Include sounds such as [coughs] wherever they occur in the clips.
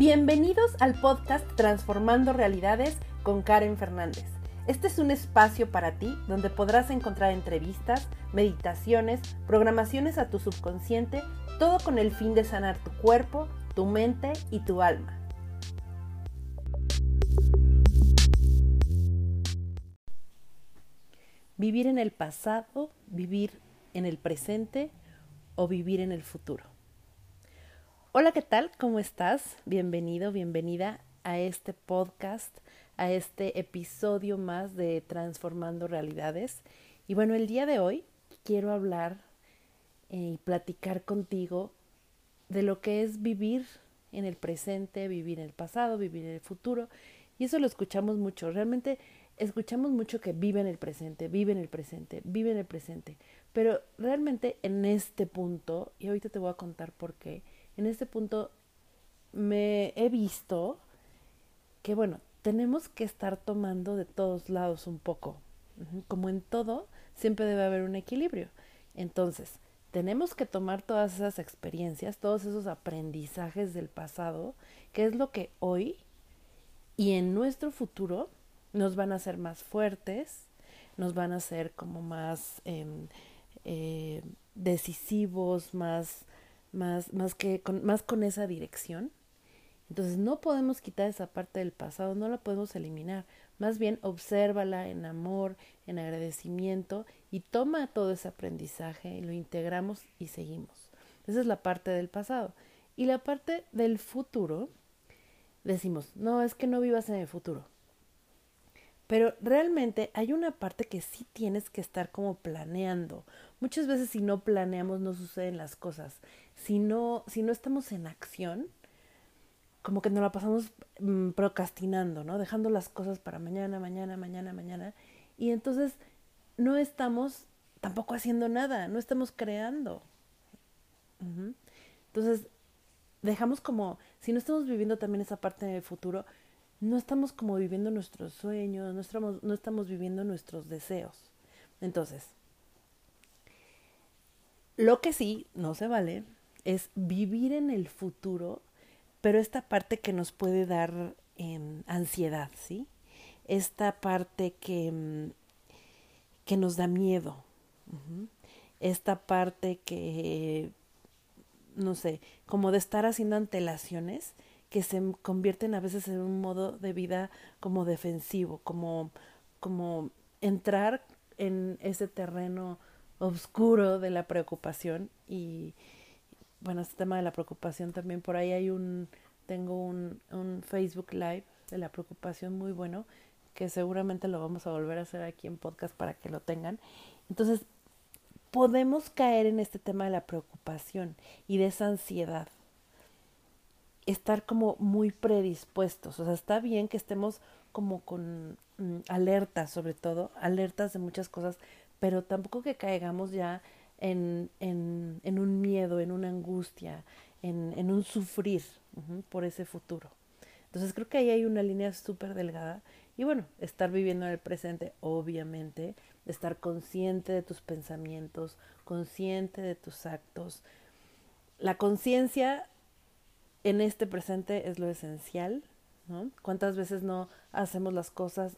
Bienvenidos al podcast Transformando Realidades con Karen Fernández. Este es un espacio para ti donde podrás encontrar entrevistas, meditaciones, programaciones a tu subconsciente, todo con el fin de sanar tu cuerpo, tu mente y tu alma. Vivir en el pasado, vivir en el presente o vivir en el futuro. Hola, ¿qué tal? ¿Cómo estás? Bienvenido, bienvenida a este podcast, a este episodio más de Transformando Realidades. Y bueno, el día de hoy quiero hablar eh, y platicar contigo de lo que es vivir en el presente, vivir en el pasado, vivir en el futuro. Y eso lo escuchamos mucho. Realmente escuchamos mucho que vive en el presente, vive en el presente, vive en el presente. Pero realmente en este punto, y ahorita te voy a contar por qué, en este punto me he visto que, bueno, tenemos que estar tomando de todos lados un poco. Como en todo, siempre debe haber un equilibrio. Entonces, tenemos que tomar todas esas experiencias, todos esos aprendizajes del pasado, que es lo que hoy y en nuestro futuro nos van a hacer más fuertes, nos van a hacer como más em, eh, decisivos, más más, más que con, más con esa dirección. Entonces no podemos quitar esa parte del pasado, no la podemos eliminar. Más bien obsérvala en amor, en agradecimiento y toma todo ese aprendizaje y lo integramos y seguimos. Esa es la parte del pasado. Y la parte del futuro, decimos, no, es que no vivas en el futuro. Pero realmente hay una parte que sí tienes que estar como planeando. Muchas veces si no planeamos no suceden las cosas. Si no, si no estamos en acción, como que nos la pasamos mm, procrastinando, ¿no? Dejando las cosas para mañana, mañana, mañana, mañana. Y entonces no estamos tampoco haciendo nada, no estamos creando. Entonces, dejamos como, si no estamos viviendo también esa parte del futuro, no estamos como viviendo nuestros sueños, no estamos, no estamos viviendo nuestros deseos. Entonces, lo que sí no se vale es vivir en el futuro, pero esta parte que nos puede dar em, ansiedad, ¿sí? Esta parte que, mm, que nos da miedo, esta parte que, no sé, como de estar haciendo antelaciones que se convierten a veces en un modo de vida como defensivo, como, como entrar en ese terreno oscuro de la preocupación y bueno, este tema de la preocupación también por ahí hay un tengo un, un Facebook Live de la preocupación muy bueno que seguramente lo vamos a volver a hacer aquí en podcast para que lo tengan. Entonces, podemos caer en este tema de la preocupación y de esa ansiedad estar como muy predispuestos. O sea, está bien que estemos como con mm, alertas, sobre todo, alertas de muchas cosas, pero tampoco que caigamos ya en, en, en un miedo, en una angustia, en, en un sufrir por ese futuro. Entonces creo que ahí hay una línea súper delgada y bueno, estar viviendo en el presente, obviamente, estar consciente de tus pensamientos, consciente de tus actos. La conciencia en este presente es lo esencial, ¿no? ¿Cuántas veces no hacemos las cosas,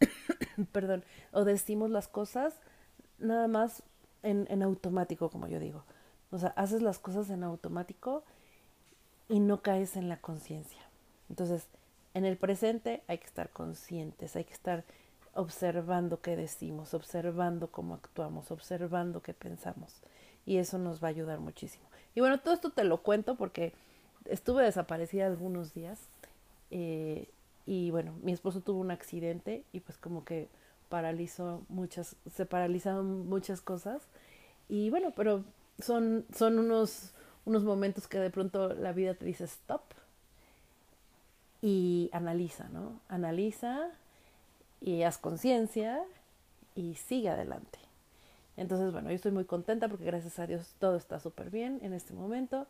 [coughs] perdón, o decimos las cosas nada más en, en automático, como yo digo? O sea, haces las cosas en automático y no caes en la conciencia. Entonces, en el presente hay que estar conscientes, hay que estar observando qué decimos, observando cómo actuamos, observando qué pensamos. Y eso nos va a ayudar muchísimo. Y bueno, todo esto te lo cuento porque estuve desaparecida algunos días eh, y bueno, mi esposo tuvo un accidente y pues como que paralizó muchas, se paralizaron muchas cosas y bueno, pero son, son unos, unos momentos que de pronto la vida te dice stop y analiza, ¿no? Analiza y haz conciencia y sigue adelante. Entonces, bueno, yo estoy muy contenta porque gracias a Dios todo está súper bien en este momento.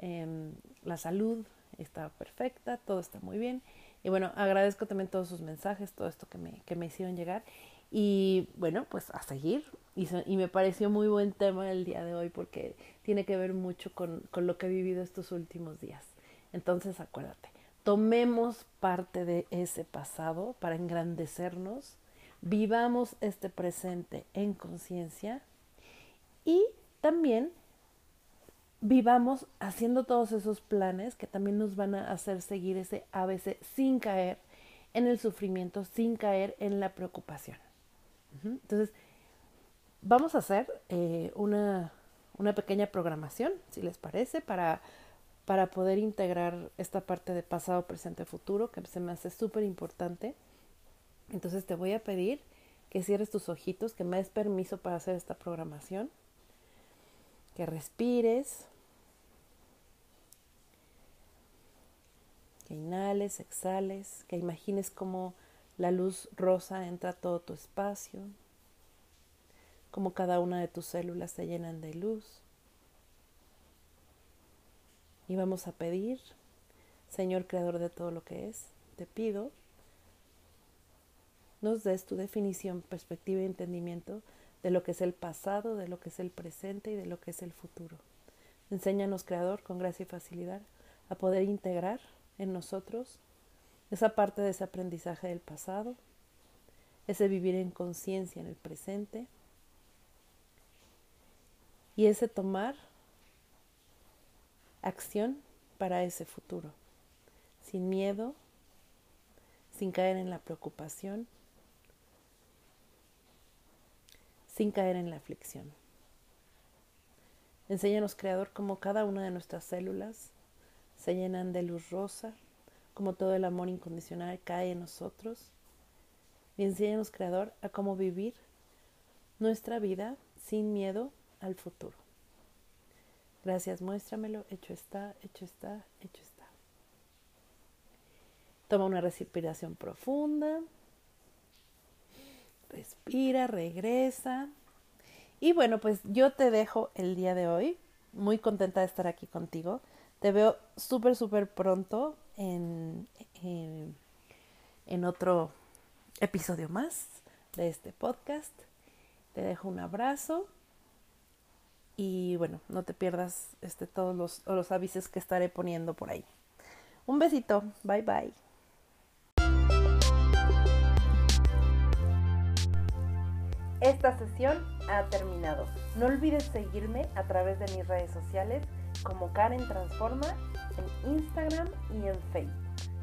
Em, la salud está perfecta, todo está muy bien. Y bueno, agradezco también todos sus mensajes, todo esto que me, que me hicieron llegar. Y bueno, pues a seguir. Y, y, me pareció muy buen tema el día de hoy porque tiene que ver mucho con, con, lo que he vivido estos últimos días. Entonces acuérdate, tomemos parte de ese pasado para engrandecernos, vivamos este presente en conciencia y también vivamos haciendo todos esos planes que también nos van a hacer seguir ese ABC sin caer en el sufrimiento, sin caer en la preocupación. Entonces, vamos a hacer eh, una, una, pequeña programación, si les parece, para, para poder integrar esta parte de pasado, presente, futuro, que se me hace súper importante. Entonces te voy a pedir que cierres tus ojitos, que me des permiso para hacer esta programación, que respires, que inhales, exhales, que imagines cómo la luz rosa entra a todo tu espacio, cómo cada una de tus células se llenan de luz. Y vamos a pedir, Señor Creador de todo lo que es, te pido, nos des tu definición, perspectiva y entendimiento de lo que es el pasado, de lo que es el presente y de lo que es el futuro. Enséñanos, Creador, con gracia y facilidad, a poder integrar en nosotros esa parte de ese aprendizaje del pasado, ese vivir en conciencia en el presente y ese tomar acción para ese futuro, sin miedo, sin caer en la preocupación, sin caer en la aflicción. Enséñanos, Creador, cómo cada una de nuestras células se llenan de luz rosa, como todo el amor incondicional cae en nosotros. Y enséñanos, Creador, a cómo vivir nuestra vida sin miedo al futuro. Gracias, muéstramelo. Hecho está, hecho está, hecho está. Toma una respiración profunda. Respira, regresa. Y bueno, pues yo te dejo el día de hoy. Muy contenta de estar aquí contigo. Te veo súper, súper pronto en, en, otro episodio más de este podcast. Te dejo un abrazo y bueno, no te pierdas este, todos los, los avisos que estaré poniendo por ahí. Un besito, bye bye. Esta sesión ha terminado. No olvides seguirme a través de mis redes sociales como Karen Transforma en Instagram y en Facebook.